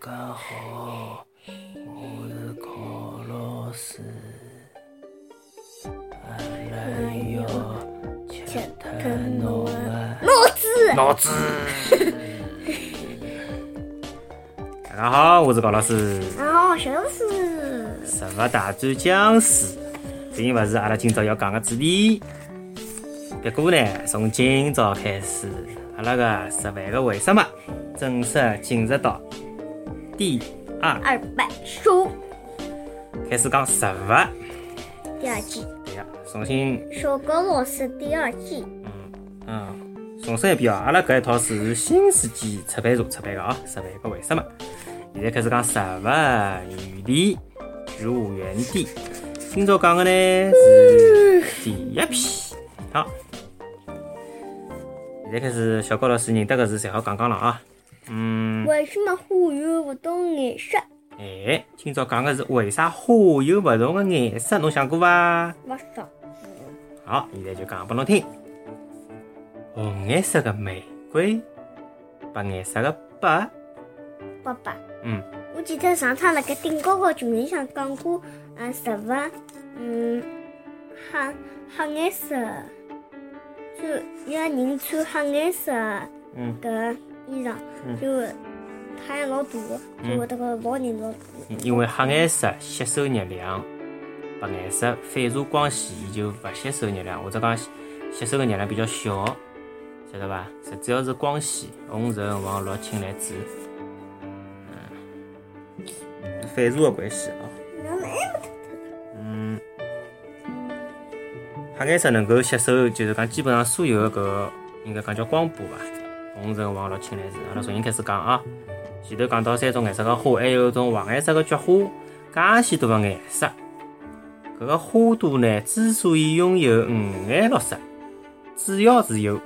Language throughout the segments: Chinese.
大家好，我是高老师。阿拉要吃脱侬个脑子，脑子。大家好，我是高老师。然后小老师，食物大战僵尸，并勿是阿拉今朝要讲个主题。不过呢，从今朝开始，阿拉个十万个为什么正式进入到第二二百书开始讲食物。第二季，对呀，重新小高老师第二季，嗯嗯，重申一遍啊，阿拉搿一套书是新世纪出版社出版的啊，十万个为什么？现在开始讲食物原理、植物园地。今朝讲个呢是第一篇，好。现在开始，小高老师认得个字侪好讲讲了啊。嗯，为什么花有不同颜色？哎，今朝讲个是为啥花有勿同个颜色，侬想过伐？不少，好，现在就讲拨侬听。红颜色的玫瑰，白颜色的白，爸爸。嗯，我记得上趟辣盖顶高高群里向讲过，嗯，食物，嗯，黑黑颜色，穿一个人穿黑颜色嗯搿衣裳，就太阳老大，就会得个老人老大。嗯因为黑颜色吸收热量，白颜色反射光线，伊就勿吸收热量，或者讲吸收个热量比较小，晓得伐？实主要是光线，红、橙、黄、绿、青、蓝、紫，嗯，反射个关系啊。嗯，黑颜色能够吸收，就是讲基本上所有的搿个应该讲叫光波伐，红、橙、黄、绿、青、蓝、紫。阿拉重新开始讲啊。前头讲到三种颜色个花，还有一种黄颜色个菊花，介许多个颜色。搿个花朵呢，之所以拥有五颜六色，主要是由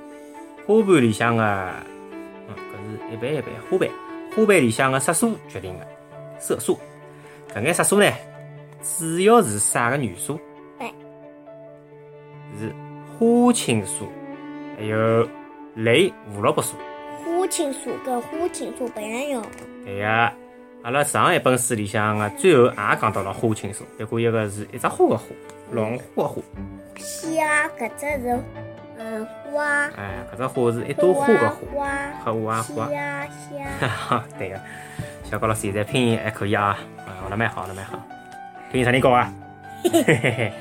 花瓣里向个，嗯，搿是一瓣一瓣花瓣，花瓣里向个色素决定个。色素，搿眼色素呢，主要是啥个元素？是花青素，还有类胡萝卜素。花青素跟花青素不一样，对呀，阿拉上一本书里向个最后也讲到了花青素，不过一个是一只花个花，龙花个花，虾搿只是嗯花，哎，搿只花是一朵花个花，花花啊花。哈 哈，对个，小高老师现在拼音还可以啊，啊，学得蛮好，学得蛮好。拼音啥人教啊？嘿嘿嘿，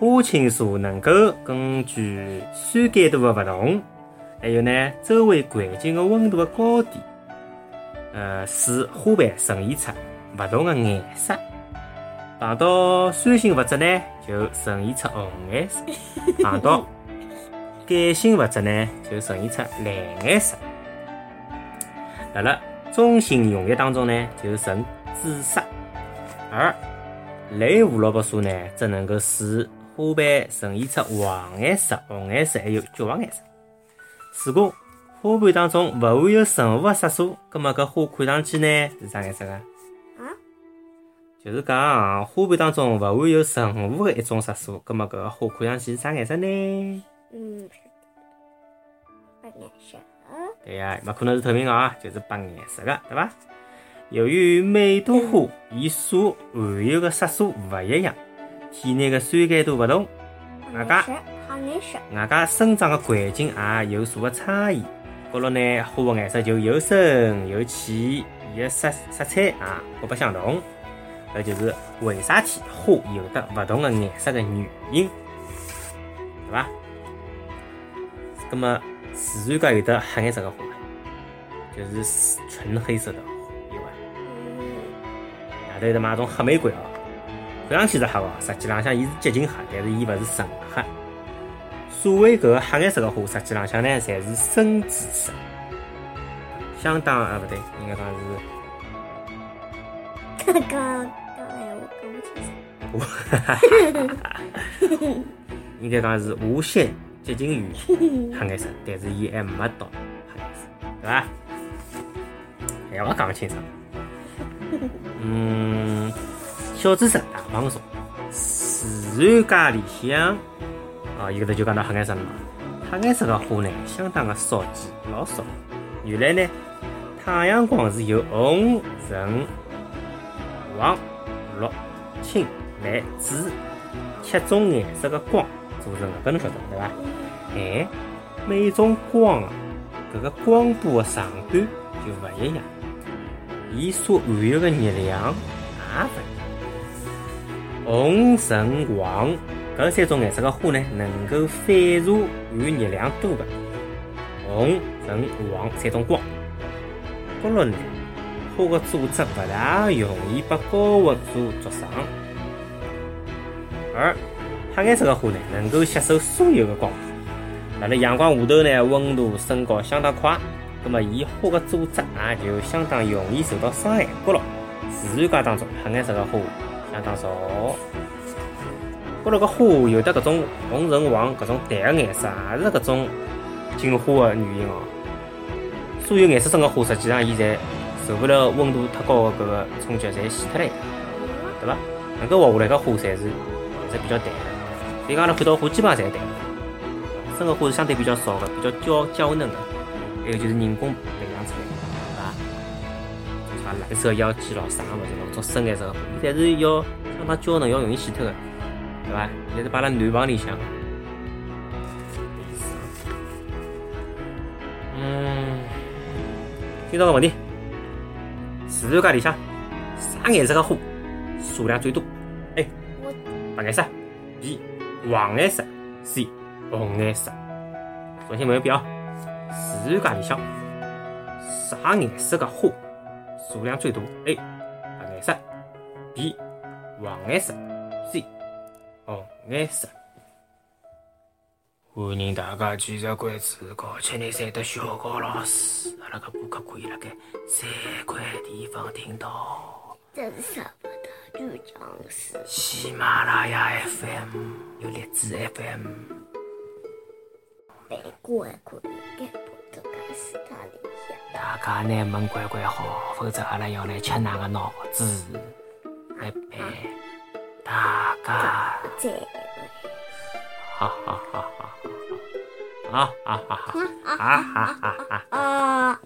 花青素能够根据酸碱度的勿同，还有呢周围环境的温度的高低，呃，使花瓣呈现出勿同的颜色。碰到酸性物质呢，就呈现出红颜色；碰到 碱性物质呢，就呈现出蓝颜色。辣辣中性溶液当中呢，就呈紫色，而类胡萝卜素呢，则能够使花瓣呈现出黄颜色、红颜色，还有橘黄颜色。如果花瓣当中勿含有任何的色素，葛么搿花看上去呢是啥颜色个？啊？就是讲花瓣当中勿含有任何的一种色素，葛么搿个花看上去是啥颜色呢？嗯，白颜色，对呀，没可能是透明的啊，就是白颜色的，对伐？由于每朵花伊所含有的色素勿一样，体内的酸碱度勿同，外加黑颜色，外加生长的环境也有所的差异，高头呢花的颜色就有深有浅，伊的色色彩也各不相同。搿就是为啥体花有得勿同的颜色的原因，对伐？葛么自然界有得黑颜色的花，就是纯黑色的伐？嗯，外头有得买种黑玫瑰哦，看上去是黑哦，实际浪向伊是接近黑，但是伊勿是纯黑。所谓搿个黑颜色的花，实际浪向呢，侪是深紫色，相当啊，勿对，应该讲是刚刚刚才我讲不清楚，应该讲是无限接近于黑颜色，但是伊还没到黑颜色，对伐？哎呀，我讲勿清爽。嗯，小知识大放送，自然界里向啊，伊搿搭就讲到黑颜色了嘛。黑颜色的花呢，相当的少见，老少。原来呢，太阳光是由红、橙、黄、绿、青、蓝、紫七种颜色的光组成的，搿侬晓得对伐？哎，每种光啊，搿个光波的长短就勿一样，伊所含有的热量也勿一样。红、橙、黄搿三种颜色的花呢，能够反射含热量多的红、橙、黄三种光。不过呢，花的组织勿大容易被高温所灼伤，而黑颜色的花呢，能够吸收所有的光。辣辣阳光下头呢，温度升高相当快，葛末伊花的组织也就相当容易受到伤害。过了，自然界当中黑颜色的花相当少。高头个花有的搿种红、橙、黄搿种淡个颜色，也是搿种进化的原因哦。所有颜色深个花，实际上伊侪受不了温度太高的搿个冲击，侪死脱了，对伐？能够活下来个花，侪是颜色比较淡的。所以讲，阿拉看到花基本上侪淡。深个花是相对比较少个，比较娇娇嫩个。还有就是人工培养出来的，对伐？啥蓝色妖姬咯，啥物事咯，种深颜色个花，伊侪是要相当娇嫩，要容易死脱个。对伐？现在是摆辣暖房里向。嗯，今朝个问题，自然界里向啥颜色个花数量最多？A. 白颜色，B. 黄颜色，C. 红颜色。重新问一遍啊！自然界里向啥颜色个花数量最多？A. 白颜色，B. 黄颜色红颜色。欢迎大家继续关注高七廿三的小高老师，阿拉个播客可以辣盖三块地方听到：真舍不得就僵尸。喜马拉雅 FM、有荔枝 FM。美国还可以盖博德加斯塔里向。大家拿门关关好，否则阿拉要来吃㑚个脑子。拜拜，大家。再会。哈哈哈哈哈！啊啊哈哈！啊哈哈哈！啊。